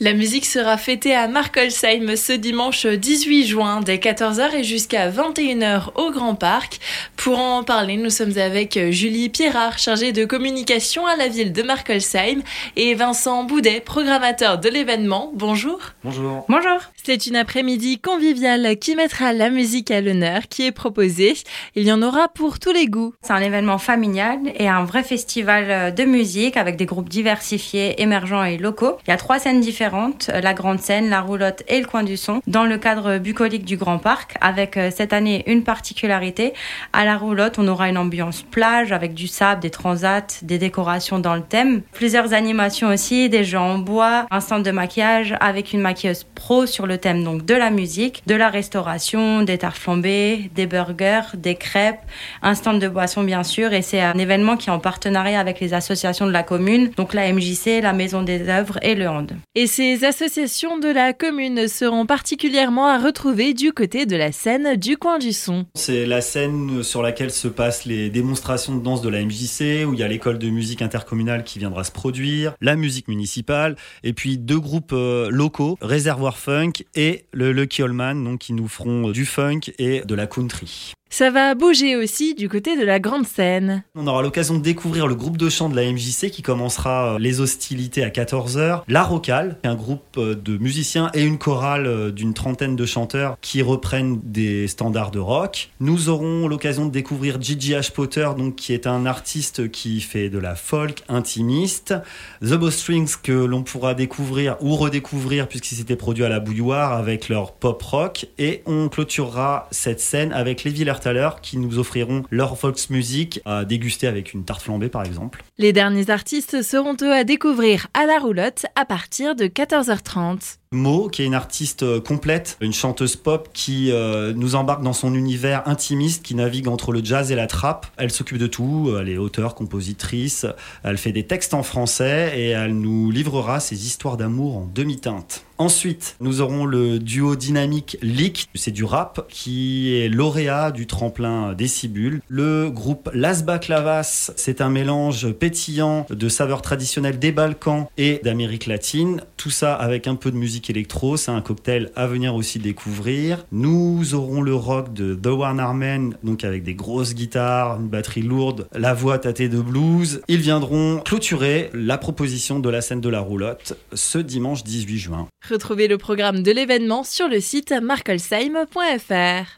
La musique sera fêtée à Markolsheim ce dimanche 18 juin dès 14h et jusqu'à 21h au Grand Parc. Pour en parler, nous sommes avec Julie Pierrard, chargée de communication à la ville de Markolsheim et Vincent Boudet, programmateur de l'événement. Bonjour. Bonjour. Bonjour. C'est une après-midi conviviale qui mettra la musique à l'honneur qui est proposée. Il y en aura pour tous les goûts. C'est un événement familial et un vrai festival de musique avec des groupes diversifiés, émergents et locaux. Il y a trois scènes différentes euh, la grande scène, la roulotte et le coin du son, dans le cadre bucolique du Grand Parc, avec euh, cette année une particularité. À la roulotte, on aura une ambiance plage avec du sable, des transats, des décorations dans le thème, plusieurs animations aussi, des jeux en bois, un stand de maquillage avec une maquilleuse pro sur le thème donc de la musique, de la restauration, des tartes flambées, des burgers, des crêpes, un stand de boissons bien sûr, et c'est un événement qui est en partenariat avec les associations de la commune, donc la MJC, la Maison des Œuvres et le Hand. Et les associations de la commune seront particulièrement à retrouver du côté de la scène du coin du son. C'est la scène sur laquelle se passent les démonstrations de danse de la MJC, où il y a l'école de musique intercommunale qui viendra se produire, la musique municipale, et puis deux groupes euh, locaux, Réservoir Funk et le Lucky Allman, donc qui nous feront du funk et de la country. Ça va bouger aussi du côté de la grande scène. On aura l'occasion de découvrir le groupe de chant de la MJC qui commencera euh, les hostilités à 14h. La Rocale, un groupe euh, de musiciens et une chorale euh, d'une trentaine de chanteurs qui reprennent des standards de rock. Nous aurons l'occasion de découvrir Gigi H. Potter, donc, qui est un artiste qui fait de la folk intimiste. The Bowstrings que l'on pourra découvrir ou redécouvrir puisqu'ils s'étaient produits à la bouilloire avec leur pop rock. Et on clôturera cette scène avec les Villers qui nous offriront leur Volksmusik à déguster avec une tarte flambée par exemple. Les derniers artistes seront eux à découvrir à la roulotte à partir de 14h30. Mo, qui est une artiste euh, complète, une chanteuse pop qui euh, nous embarque dans son univers intimiste, qui navigue entre le jazz et la trap. Elle s'occupe de tout, elle est auteure, compositrice, elle fait des textes en français et elle nous livrera ses histoires d'amour en demi-teinte. Ensuite, nous aurons le duo dynamique Leak, c'est du rap, qui est lauréat du tremplin Décibule. Le groupe Las Baclavas, c'est un mélange pétillant de saveurs traditionnelles des Balkans et d'Amérique latine. Tout ça avec un peu de musique électro, c'est un cocktail à venir aussi découvrir. Nous aurons le rock de The One Armen, donc avec des grosses guitares, une batterie lourde, la voix tâtée de blues. Ils viendront clôturer la proposition de la scène de la roulotte ce dimanche 18 juin. Retrouvez le programme de l'événement sur le site markolsheim.fr.